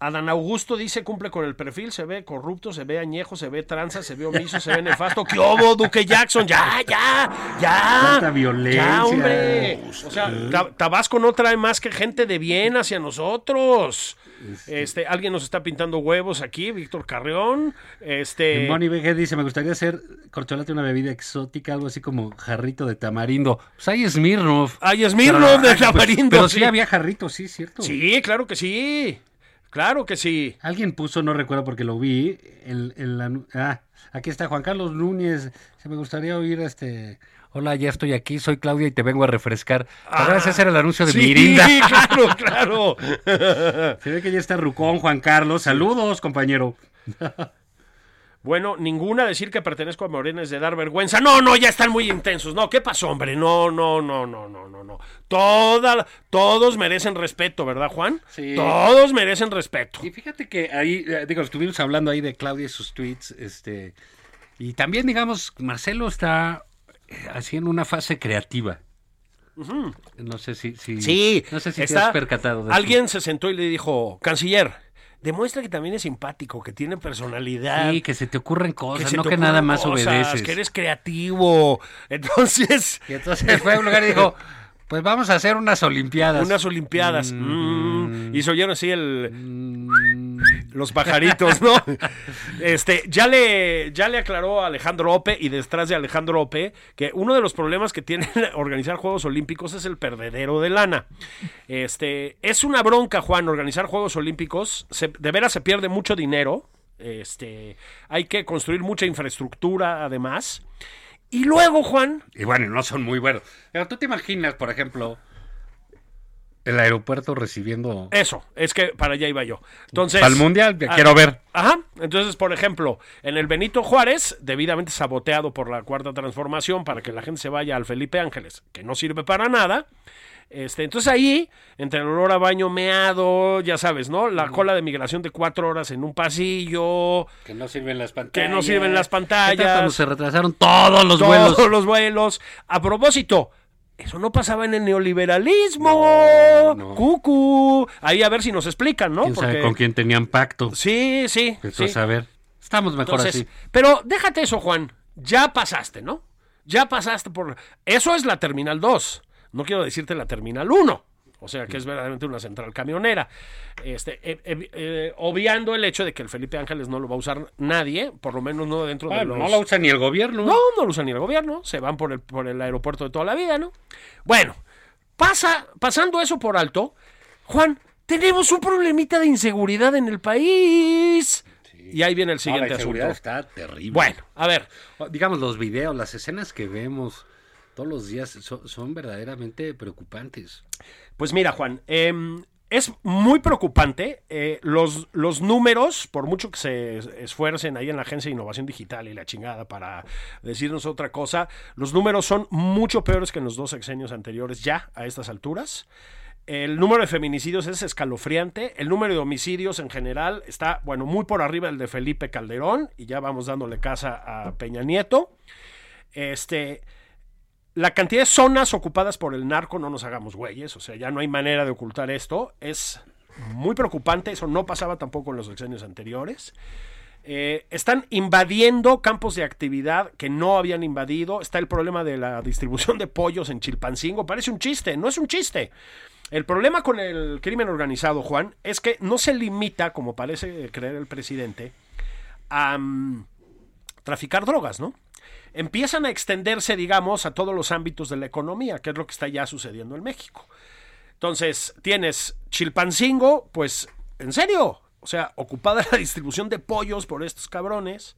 Adán Augusto dice cumple con el perfil, se ve corrupto, se ve añejo, se ve tranza, se ve omiso, se ve nefasto. ¿Qué hubo, Duque Jackson? Ya, ya, ya. Tanta violencia. Ya, hombre. O sea, Ta- Tabasco no trae más que gente de bien hacia nosotros. Este, alguien nos está pintando huevos aquí, Víctor Carreón. Este, Moni BG dice, me gustaría hacer corcholata una bebida exótica, algo así como jarrito de tamarindo. Pues hay Smirnoff. Ay, Smirnoff de Pero- tamarindo, Pero sí. sí había jarrito, sí, cierto. sí, claro que sí. Claro que sí. Alguien puso, no recuerdo porque lo vi, en, en la... Ah, aquí está Juan Carlos Núñez. Se me gustaría oír este... Hola, ya estoy aquí, soy Claudia y te vengo a refrescar. Podrás hacer el anuncio de Sí, Mirinda. claro, claro. Se ve que ya está Rucón, Juan Carlos. Saludos, compañero. Bueno, ninguna decir que pertenezco a Morena es de dar vergüenza. No, no, ya están muy intensos. No, ¿qué pasó, hombre? No, no, no, no, no, no, no. Toda, todos merecen respeto, ¿verdad, Juan? Sí. Todos merecen respeto. Y fíjate que ahí, eh, digo, estuvimos hablando ahí de Claudia y sus tweets, este, y también, digamos, Marcelo está eh, haciendo una fase creativa. No sé si, si Sí, no sé si te está- has percatado de eso. Alguien se sentó y le dijo, canciller, demuestra que también es simpático, que tiene personalidad. Sí, que se te ocurren cosas, no que nada más cosas, obedeces. Que eres creativo. Entonces, Y entonces fue a un lugar y dijo, pues vamos a hacer unas olimpiadas. unas olimpiadas. Mm, y se oyeron así el, Mm, los pajaritos, ¿no? Este, ya le, ya le aclaró a Alejandro Ope y detrás de Alejandro Ope que uno de los problemas que tiene organizar Juegos Olímpicos es el perdedero de lana. Este, es una bronca, Juan, organizar Juegos Olímpicos. Se- de veras se pierde mucho dinero. Este, hay que construir mucha infraestructura, además. Y luego, Juan, Y bueno, no son muy buenos. Pero tú te imaginas, por ejemplo, el aeropuerto recibiendo... eso, es que para allá iba yo. Entonces, el mundial, que ah, quiero ver. Ajá. Entonces, por ejemplo, en el Benito Juárez, debidamente saboteado por la cuarta transformación para que la gente se vaya al Felipe Ángeles, que no sirve para nada. Este, entonces ahí, entre el olor a baño meado, ya sabes, ¿no? La cola de migración de cuatro horas en un pasillo, Que no sirven las pantallas. que no sirven las ¿Qué tal pantallas, Cuando se retrasaron todos los todos vuelos. los vuelos. A propósito, eso no pasaba en el neoliberalismo. No, no. Cucu. Ahí a ver si nos explican, ¿no? ¿Quién sabe con quién tenían pacto? Sí, sí. Entonces, sí. a ver, estamos mejor Entonces, así. pero déjate eso, Juan. Ya pasaste, ¿no? Ya pasaste por. Eso es la Terminal 2. No quiero decirte la Terminal 1. O sea, que es verdaderamente una central camionera. Este, eh, eh, eh, obviando el hecho de que el Felipe Ángeles no lo va a usar nadie, por lo menos no dentro de los. no lo usa ni el gobierno. No, no lo usa ni el gobierno, se van por el, por el aeropuerto de toda la vida, ¿no? Bueno, pasa, pasando eso por alto, Juan, tenemos un problemita de inseguridad en el país. Y ahí viene el No, la siguiente inseguridad asunto. está terrible. Bueno, a ver, digamos los videos, las escenas que vemos todos los días son, verdaderamente preocupantes. Pues mira, Juan, em, es muy preocupante. eh, los, los números, por mucho que se es- esfuercen ahí en la Agencia de Innovación Digital y la chingada para decirnos otra cosa, los números son mucho peores que en los dos sexenios anteriores ya a estas alturas. El número de feminicidios es escalofriante. El número de homicidios en general está, bueno, muy por arriba del de Felipe Calderón. Y ya vamos dándole casa a Peña Nieto. Este, la cantidad de zonas ocupadas por el narco, no nos hagamos güeyes, o sea, ya no hay manera de ocultar esto, es muy preocupante, eso no pasaba tampoco en los sexenios anteriores. Eh, están invadiendo campos de actividad que no habían invadido. Está el problema de la distribución de pollos en Chilpancingo. Parece un chiste, no es un chiste. El problema con el crimen organizado, Juan, es que no se limita, como parece creer el presidente, a mm, traficar drogas, ¿no? Empiezan a extenderse, digamos, a todos los ámbitos de la economía, que es lo que está ya sucediendo en México. Entonces, tienes Chilpancingo, pues, en serio, o sea, ocupada la distribución de pollos por estos cabrones.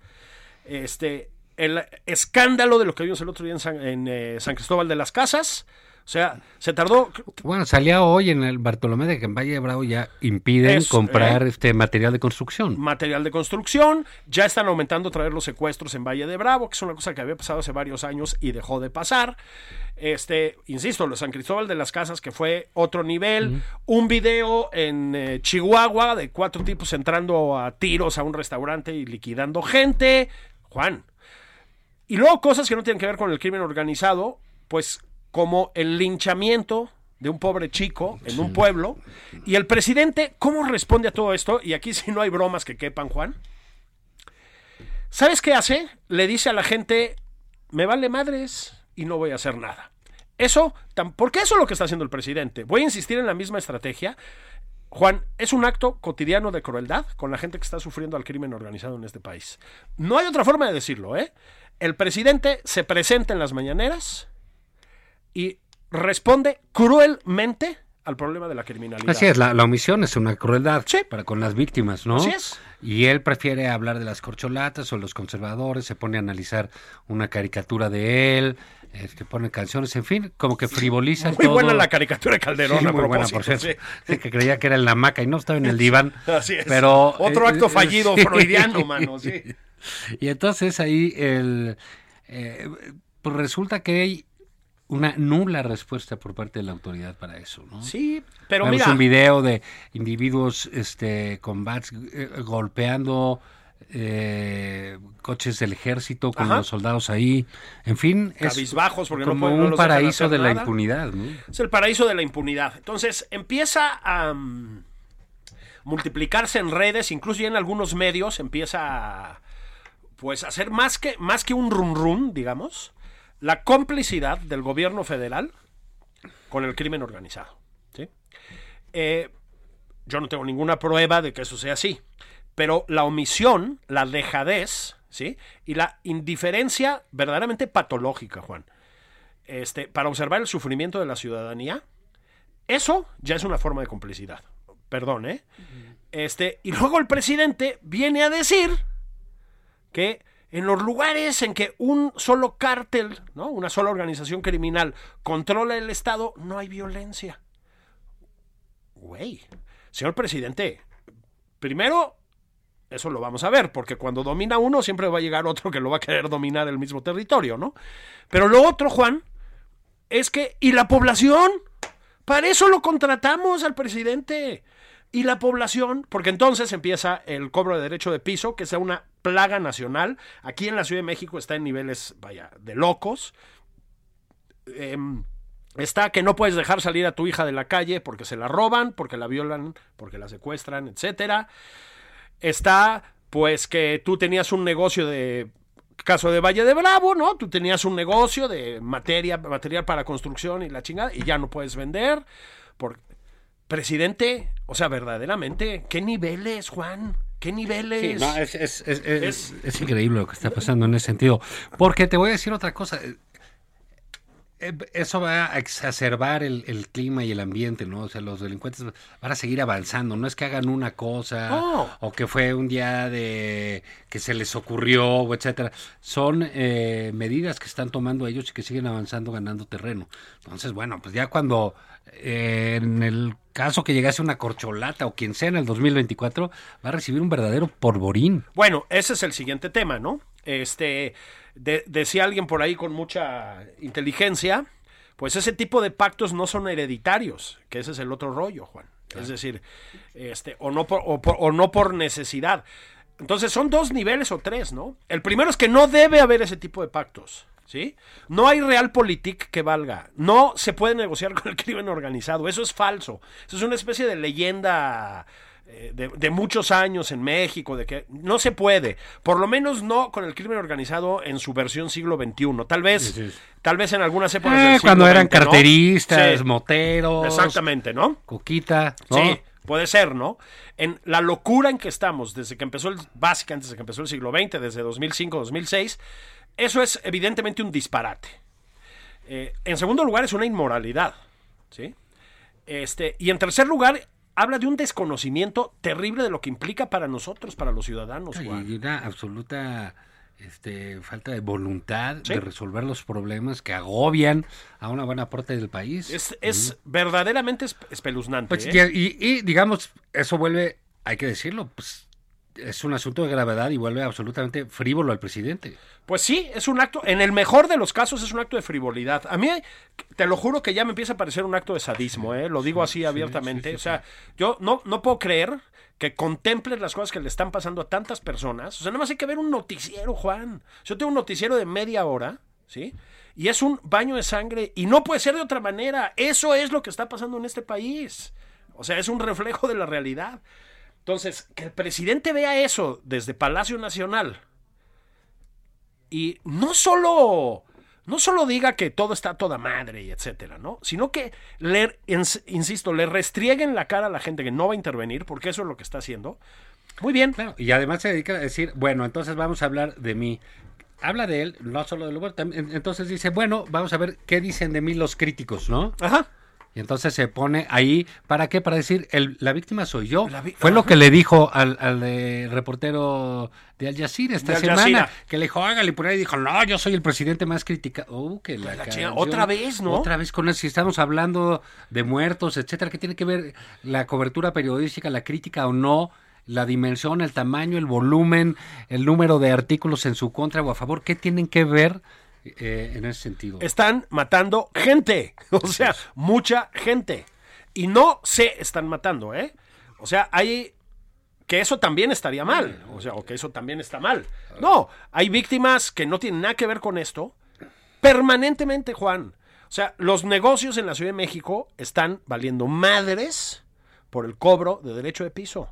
Este, el escándalo de lo que vimos el otro día en San, en, eh, San Cristóbal de las Casas. O sea, se tardó. Bueno, salía hoy en el Bartolomé de que en Valle de Bravo ya impiden Es, comprar ¿eh? este material de construcción. material de construcción, ya están aumentando otra vez los secuestros en Valle de Bravo, que es una cosa que había pasado hace varios años y dejó de pasar. Este, insisto, lo San Cristóbal de las Casas, que fue otro nivel. Un video en eh, Chihuahua de cuatro tipos entrando a tiros a un restaurante y liquidando gente. Juan. Y luego cosas que no tienen que ver con el crimen organizado, pues como el linchamiento de un pobre chico en un pueblo. Y el presidente, ¿cómo responde a todo esto? Y aquí sí no hay bromas que quepan, Juan. ¿Sabes qué hace? Le dice a la gente, me vale madres y no voy a hacer nada. Eso, porque eso es lo que está haciendo el presidente. Voy a insistir en la misma estrategia. Juan, es un acto cotidiano de crueldad con la gente que está sufriendo al crimen organizado en este país. No hay otra forma de decirlo, ¿eh? El presidente se presenta en las mañaneras y responde cruelmente al problema de la criminalidad. Así es, la, la omisión es una crueldad Sí. para con las víctimas, ¿no? Así es. Y él prefiere hablar de las corcholatas o los conservadores, se pone a analizar una caricatura de él, este, pone canciones, en fin, como que frivoliza Muy todo. buena la caricatura de Calderón, Sí, a muy buena, por cierto. sí. Que creía que era en la hamaca y no estaba en el diván. Así es. Pero, Otro eh, acto eh, fallido freudiano, mano, sí. Y entonces ahí el, eh, pues resulta que hay una nula respuesta por parte de la autoridad para eso, ¿no? Sí, pero Vemos mira, un video de individuos este, con bats eh, golpeando eh, coches del ejército con Ajá. los soldados ahí. En fin, es porque no como pueden- un paraíso de la nada. impunidad. ¿no? es el paraíso de la impunidad. Entonces empieza a mm, multiplicarse en redes, incluso ya en algunos medios empieza a pues a hacer más que más que un run run, digamos, la complicidad del gobierno federal con el crimen organizado. ¿sí? Eh, yo no tengo ninguna prueba de que eso sea así, pero la omisión, la dejadez, ¿sí? y la indiferencia verdaderamente patológica, Juan, este, para observar el sufrimiento de la ciudadanía, eso ya es una forma de complicidad. Perdón, ¿eh? Este, y luego el presidente viene a decir que en los lugares en que un solo cártel, ¿no? una sola organización criminal controla el Estado, no hay violencia. Güey, señor presidente, primero, eso lo vamos a ver, porque cuando domina uno siempre va a llegar otro que lo va a querer dominar el mismo territorio, ¿no? Pero lo otro, Juan, es que, ¿y la población? Para eso lo contratamos al presidente. Y la población, porque entonces empieza el cobro de derecho de piso, que es una plaga nacional. Aquí en la Ciudad de México está en niveles, vaya, de locos. Em, está que no puedes dejar salir a tu hija de la calle porque se la roban, porque la violan, porque la secuestran, etcétera. Está, pues, que tú tenías un negocio de caso de Valle de Bravo, ¿no? Tú tenías un negocio de materia, material para construcción y la chingada, y ya no puedes vender. Por... Presidente, o sea, verdaderamente, ¿qué niveles, Juan? ¿Qué niveles? Sí, no, es, es- es- es- Es- es increíble lo que está pasando en ese sentido. Porque te voy a decir otra cosa. Eh, eso va a exacerbar el, el clima y el ambiente, ¿no? O sea, los delincuentes van a seguir avanzando. No es que hagan una cosa No. o que fue un día de que se les ocurrió, etcétera. Son eh, medidas que están tomando ellos y que siguen avanzando, ganando terreno. Entonces, bueno, pues ya cuando eh, en el caso que llegase una corcholata o quien sea en el 2024, va a recibir un verdadero porborín. Bueno, ese es el siguiente tema, ¿no? Este, de- decía alguien por ahí con mucha inteligencia, pues ese tipo de pactos no son hereditarios, que ese es el otro rollo, Juan. Es decir, este, o no por, o por- o no por necesidad. Entonces son dos niveles o tres, ¿no? El primero es que no debe haber ese tipo de pactos. ¿Sí? No hay realpolitik que valga. No se puede negociar con el crimen organizado. Eso es falso. Eso es una especie de leyenda eh, de, de muchos años en México, de que no se puede, por lo menos no con el crimen organizado en su versión siglo XXI, tal vez, Sí, sí. tal vez en algunas épocas Eh, del siglo cuando eran carteristas, moteros, exactamente, ¿no? coquita, ¿no? Sí, puede ser, ¿no? En la locura en que estamos, desde que empezó el, básicamente desde que empezó el siglo XX, desde 2005, 2006, eso es evidentemente un disparate. Eh, en segundo lugar, es una inmoralidad, ¿sí? Este, y en tercer lugar, habla de un desconocimiento terrible de lo que implica para nosotros, para los ciudadanos, Juan. Y una absoluta este, falta de voluntad Sí. de resolver los problemas que agobian a una buena parte del país. Es, es verdaderamente espe- espeluznante. Pues, ¿eh? y- y, digamos, eso vuelve, hay que decirlo, pues es un asunto de gravedad y vuelve absolutamente frívolo al presidente. Pues sí, es un acto, en el mejor de los casos es un acto de frivolidad. A mí, te lo juro que ya me empieza a parecer un acto de sadismo, ¿eh? lo digo así abiertamente. o sea, yo no, no puedo creer que contemples las cosas que le están pasando a tantas personas. O sea, nada más hay que ver un noticiero, Juan. Yo tengo un noticiero de media hora, ¿sí? Y es un baño de sangre y no puede ser de otra manera. Eso es lo que está pasando en este país. O sea, es un reflejo de la realidad. Entonces, que el presidente vea eso desde Palacio Nacional y no solo no solo diga que todo está toda madre y etcétera, ¿no? Sino que le, ins- insisto, le restrieguen la cara a la gente que no va a intervenir, porque eso es lo que está haciendo. Muy bien. Claro, y además se dedica a decir, bueno, entonces vamos a hablar de mí. Habla de él, no solo de lo bueno, también- entonces dice, bueno, vamos a ver qué dicen de mí los críticos, ¿no? Ajá. Y entonces se pone ahí, ¿para qué? Para decir, el, la víctima soy yo. Fue lo que le dijo al, al eh, reportero de Al Jazeera esta De semana, que le dijo, hágale por ahí, dijo, no, yo soy el presidente más criticado. Oh, que la, la otra vez, ¿no? Otra vez con eso, si estamos hablando de muertos, etcétera, ¿qué tiene que ver la cobertura periodística, la crítica o no? La dimensión, el tamaño, el volumen, el número de artículos en su contra o a favor, ¿qué tienen que ver eh, en ese sentido? Están matando gente. O sea, mucha gente. Y no se están matando, ¿eh? O sea, hay que eso también estaría mal, o sea, o que eso también está mal. No, hay víctimas que no tienen nada que ver con esto permanentemente, Juan. O sea, los negocios en la Ciudad de México están valiendo madres por el cobro de derecho de piso.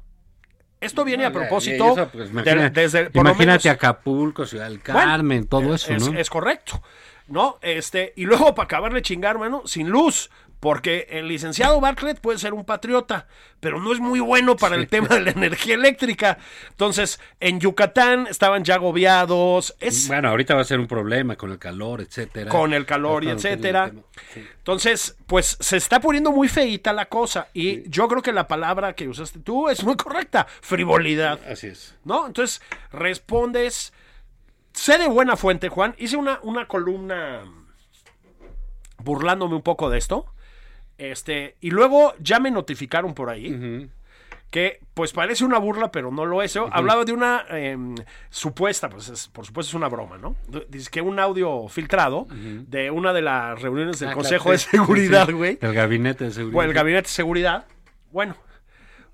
Esto viene a propósito eso, pues, de- desde por imagínate menos- Acapulco, Ciudad del bueno, Carmen, todo eso, es, ¿no? es correcto. ¿No? Este, y luego para acabarle chingar, mano, sin luz. Porque el licenciado Bartlett puede ser un patriota, pero no es muy bueno para el tema de la energía eléctrica. Entonces, en Yucatán estaban ya agobiados. Es Bueno, ahorita va a ser un problema con el calor, etcétera. con el calor y etcétera. sí. Entonces, pues se está poniendo muy feita la cosa. Y yo creo que la palabra que usaste tú es muy correcta. Frivolidad. Así es. ¿no? Entonces respondes, sé de buena fuente, Juan, hice una, una columna burlándome un poco de esto, este, y luego ya me notificaron por ahí. Que pues parece una burla, pero no lo es. Hablaba de una em, supuesta, pues es- por supuesto es una broma, ¿no? Dice que un audio filtrado de una de las reuniones del Ah, Consejo claro, de Seguridad, sí, sí. güey. Del gabinete de seguridad. Bueno, el gabinete de seguridad. Bueno,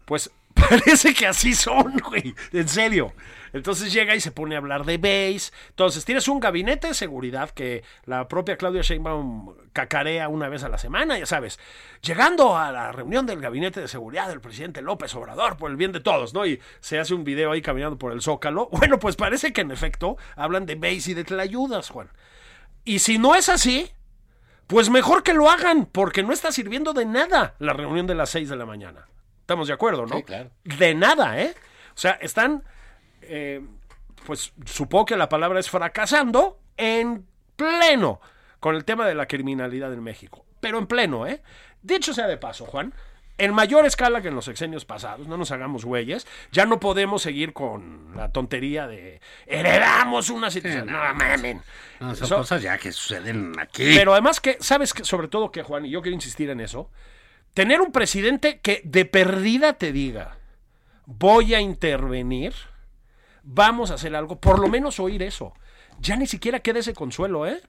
pues parece que así son, güey. En serio. Entonces llega y se pone a hablar de base. Entonces tienes un gabinete de seguridad que la propia Claudia Sheinbaum cacarea una vez a la semana, ya sabes. Llegando a la reunión del gabinete de seguridad del presidente López Obrador por el bien de todos, ¿no? Y se hace un video ahí caminando por el Zócalo. Bueno, pues parece que en efecto hablan de base y de tlayudas, Juan. Y si no es así, pues mejor que lo hagan, porque no está sirviendo de nada la reunión de las 6 de la mañana. Estamos de acuerdo, ¿no? Sí, claro. De nada, ¿eh? O sea, están, eh, pues supongo que la palabra es fracasando en pleno. con el tema de la criminalidad en México. Pero en pleno, ¿eh? Dicho sea de paso, Juan, en mayor escala que en los sexenios pasados, no nos hagamos güeyes, ya no podemos seguir con la tontería de heredamos una situación. Sí, no, no, mamen. No, son Eso- cosas ya que suceden aquí. Pero además que, ¿sabes que Sobre todo que, Juan, y yo quiero insistir en eso, tener un presidente que de perdida te diga, voy a intervenir, vamos a hacer algo, por lo menos oír eso. Ya ni siquiera queda ese consuelo, ¿eh?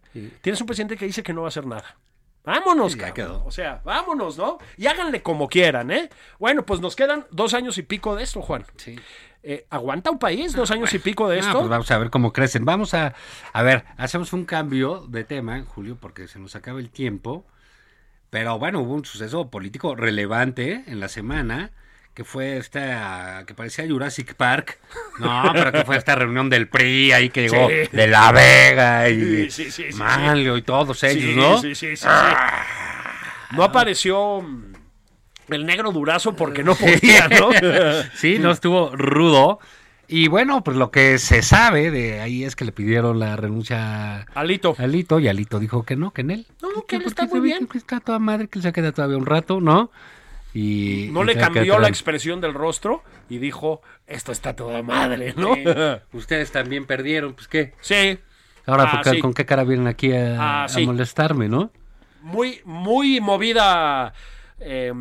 Tienes un presidente que dice que no va a hacer nada. Vámonos, Sí, ya quedó. O sea, vámonos, ¿no? Y háganle como quieran, ¿eh? Bueno, pues nos quedan dos años y pico de esto, Juan. Sí. Eh, ¿Aguanta un país dos años y pico de Ah, esto? pues vamos a ver cómo crecen. Vamos a, a ver, hacemos un cambio de tema, Julio, porque se nos acaba el tiempo. Pero bueno, hubo un suceso político relevante en la semana, que fue esta, que parecía Jurassic Park. No, pero que fue esta reunión del PRI ahí que llegó Sí. de La Vega y Sí, sí, Manlio y todos ellos, ¿no? sí, sí, sí, sí. No apareció mm, el negro durazo porque no podía, ¿no? Sí, no estuvo rudo. Y bueno, pues lo que se sabe de ahí es que le pidieron la renuncia Alito. a Alito y Alito dijo que no, que en él. No, que él está muy bien. Que está toda madre, que él se queda todavía un rato, ¿no? Y No y le cambió la expresión del rostro y dijo, esto está toda madre, ¿no? Sí. Ustedes también perdieron, pues qué. Sí. Ahora, Ah, ¿por qué- sí. ¿con qué cara vienen aquí a, Ah, a molestarme, no? Muy, muy movida. eh,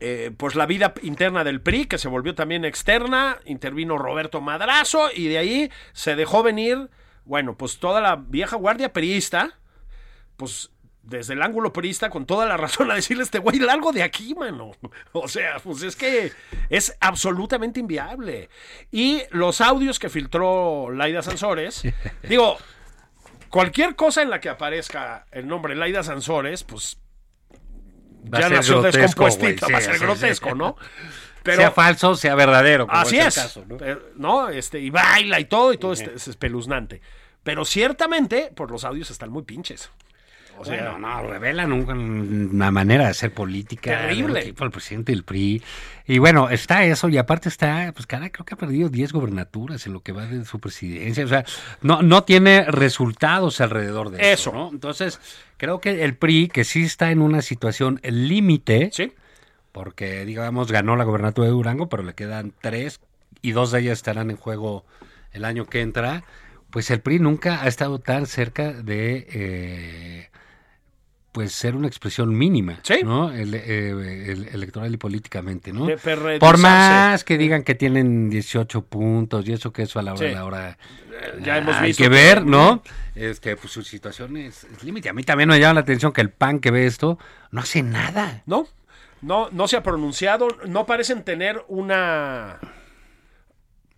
eh, pues la vida interna del PRI, que se volvió también externa, intervino Roberto Madrazo y de ahí se dejó venir, bueno, pues toda la vieja guardia priista, pues desde el ángulo priista, con toda la razón a decirle a este güey, largo de aquí, mano. O sea, pues es que es absolutamente inviable. Y los audios que filtró Laida Sansores, digo, cualquier cosa en la que aparezca el nombre Laida Sansores, pues Va a ya ser nació descompuestita, güey. va a Sí, ser sí, sí. grotesco, ¿no? sea falso, sea verdadero. como Así es. caso, ¿no? ¿no? Este, y baila y todo, y todo es, es espeluznante. Pero ciertamente, por los audios están muy pinches. O sea, Bueno, no, revelan un- una manera de hacer política. Terrible. tipo al presidente del PRI. Y bueno, está eso, y aparte está, pues cara, creo que ha perdido 10 gobernaturas en lo que va de su presidencia. O sea, no, no tiene resultados alrededor de eso. Eso. ¿no? Entonces, creo que el PRI, que sí está en una situación límite, sí. porque digamos ganó la gobernatura de Durango, pero le quedan tres y dos de ellas estarán en juego el año que entra. Pues el PRI nunca ha estado tan cerca de eh, pues ser una expresión mínima, Sí. ¿no? El- eh, el- electoral y políticamente, ¿no? Por más que digan que tienen 18 puntos y eso que eso a la hora Sí. la hora Ya hemos hay visto. que ver, ¿no? Este, pues su situación es, es límite. A mí también me llama la atención que el PAN que ve esto no hace nada. No, no, no se ha pronunciado, no parecen tener una.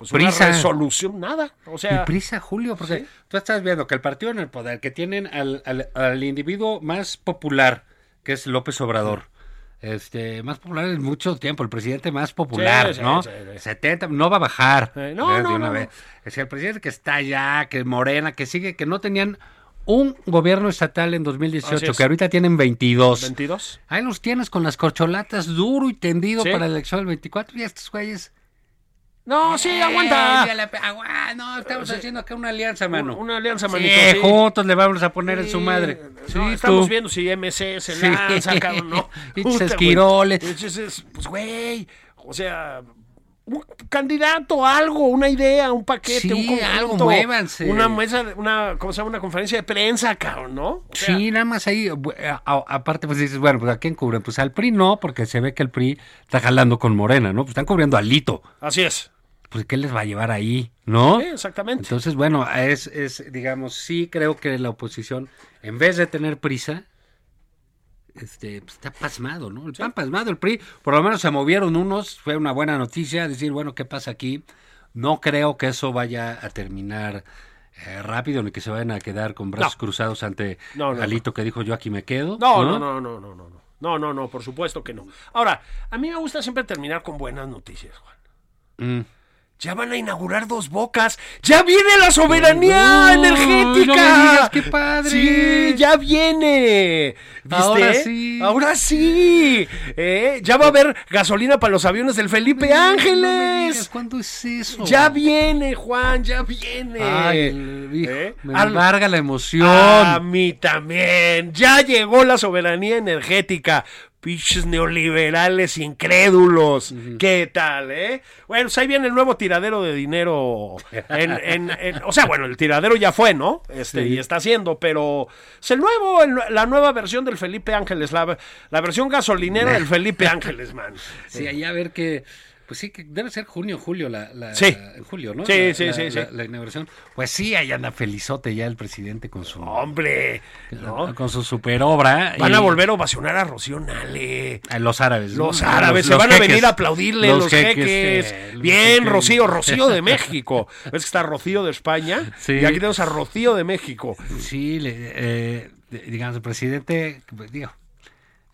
Pues una Prisa. resolución, nada. O sea, y prisa, Julio, porque Sí. tú estás viendo que el partido en el poder, que tienen al, al- al individuo más popular, que es López Obrador, este, más popular en mucho tiempo, el presidente más popular, Sí, sí, ¿no? sí, sí. 70, no va a bajar. Eh, no, no, una vez. Es decir, el presidente que está allá, que Morena, que sigue, que no tenían un gobierno estatal en Así 2018, es. que ahorita tienen 22. 22. Ahí los tienes con las corcholatas duro y tendido para la elección del 24 y estos güeyes. No, sí, Eh, aguanta. la agua- no, estamos haciendo acá una alianza, mano. Una alianza, Sí, manito. sí. juntos le vamos a poner en su madre. no, Sí, estamos tú. viendo si MC se Sí. lanza, cabrón, ¿no? Pinches esquiroles. Entonces, pues, güey, o sea, un candidato, algo, una idea, un paquete, Sí, un conjunto, algo, muévanse. Una mesa, una, ¿cómo se llama? Una conferencia de prensa, cabrón, ¿no? O sea, Sí, nada más ahí. a- a- aparte, pues dices, bueno, pues ¿a quién cubren? Pues al PRI no, porque se ve que el PRI está jalando con Morena, ¿no? Pues están cubriendo a Lito. Así es. Pues ¿qué les va a llevar ahí? ¿no? Sí, exactamente. Entonces, bueno, es, es, digamos, sí creo que la oposición, en vez de tener prisa, este, pues, está pasmado, ¿no? Está pasmado el PRI, por lo menos se movieron unos, fue una buena noticia, decir, bueno, ¿qué pasa aquí? No creo que eso vaya a terminar eh, rápido, ni que se vayan a quedar con brazos No. cruzados ante No, no, Alito que dijo yo aquí me quedo. No, no, no, no, no, no, no. No, no, no, por supuesto que no. Ahora, a mí me gusta siempre terminar con buenas noticias, Juan. Mm, Ya van a inaugurar dos bocas. ¡Ya viene la soberanía No, energética! no me digas, qué padre. Sí, ya viene. ¿Viste? Ahora sí. Ahora sí. ¿Eh? Ya va a haber gasolina para los aviones del Felipe No Ángeles. ¿Cuándo es eso? ya viene, Juan, ya viene. Ay, hijo, ¿Eh? me embarga la emoción. A mí también. Ya llegó la soberanía energética. Pinches neoliberales incrédulos. ¿Qué tal, eh? Bueno, pues ahí viene el nuevo tiradero de dinero. En, en- en- o sea, bueno, el tiradero ya fue, ¿no? Este, Y está haciendo, pero es el nuevo, el- la nueva versión del Felipe Ángeles, la, la versión gasolinera del Felipe Ángeles, man. Sí, ahí a ver que. Pues sí, que debe ser junio, julio, la, la- Sí. la- julio, ¿no? Sí, La- sí, sí, sí. la- inauguración. Pues sí, ahí anda felizote ya el presidente con su, Hombre, ¿no? con su super obra. Van a volver a ovacionar a Rocío Nale. los árabes. ¿no? Los árabes se van a venir a aplaudirle, los, jeques. eh, los Bien, jeques. Rocío, Rocío de México. ¿Ves que está Rocío de España? Sí. Y aquí tenemos a Rocío de México. Sí, le- eh, digamos, el presidente, pues, digo,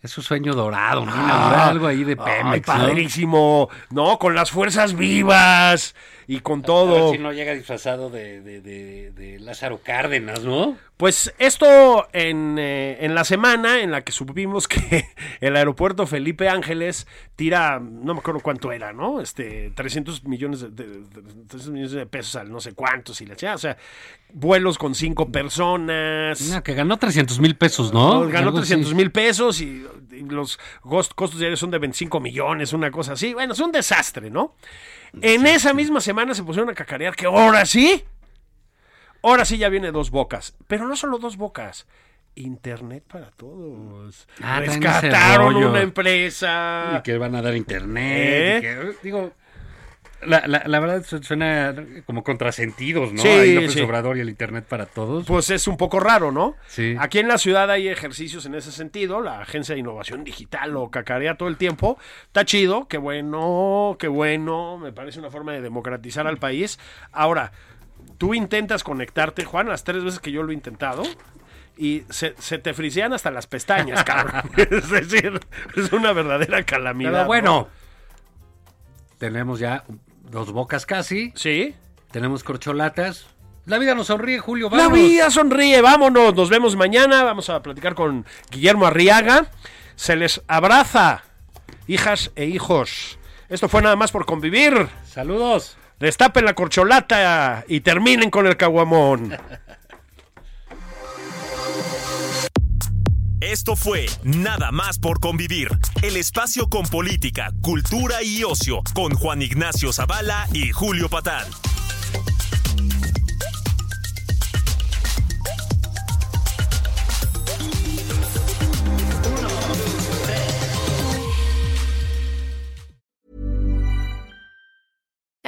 es su sueño dorado, ¿no? Inaugurar algo ahí de Ah, Ay, Pemex, ¿no? padrísimo. ¿no? Con las fuerzas vivas y con A todo. ver si no llega disfrazado de, de- de- de Lázaro Cárdenas, ¿no? Pues esto en, eh, en la semana en la que supimos que el aeropuerto Felipe Ángeles tira, no me acuerdo cuánto era, ¿no? Este, 300 millones de, de- de- 300 millones de pesos al no sé cuántos y la O sea, vuelos con cinco personas. No, que ganó 300 mil pesos, ¿no? Ganó Algo así. 300 mil pesos y, y los cost- costos diarios son de 25 millones, una cosa así. Bueno, es un desastre, ¿no? En esa misma semana se pusieron a cacarear que ahora sí, ahora sí ya viene dos bocas. Pero no solo dos bocas. Internet para todos. Ah, Rescataron una empresa. Y que van a dar internet. ¿Eh? y que, digo, la, la, la verdad su- suena como contrasentidos, ¿no? Sí, Ahí López sí. Obrador y el internet para todos. Pues es un poco raro, ¿no? Sí. Aquí en la ciudad hay ejercicios en ese sentido. La Agencia de Innovación Digital lo cacarea todo el tiempo. Está chido, qué bueno, qué bueno. Me parece una forma de democratizar al país. Ahora, tú intentas conectarte, Juan, las tres veces que yo lo he intentado. Y se, se te frisean hasta las pestañas, cabrón. es decir, es una verdadera calamidad. Pero ¿no? bueno, tenemos ya dos bocas casi, Sí. tenemos corcholatas. La vida nos sonríe, Julio. La vida sonríe, vámonos, nos vemos mañana, vamos a platicar con Guillermo Arriaga. Se les abraza, hijas e hijos. Esto fue nada más por convivir. Saludos. Destapen la corcholata y terminen con el caguamón. Esto fue Nada más por convivir, el espacio con política, cultura y ocio, con Juan Ignacio Zavala y Julio Patán.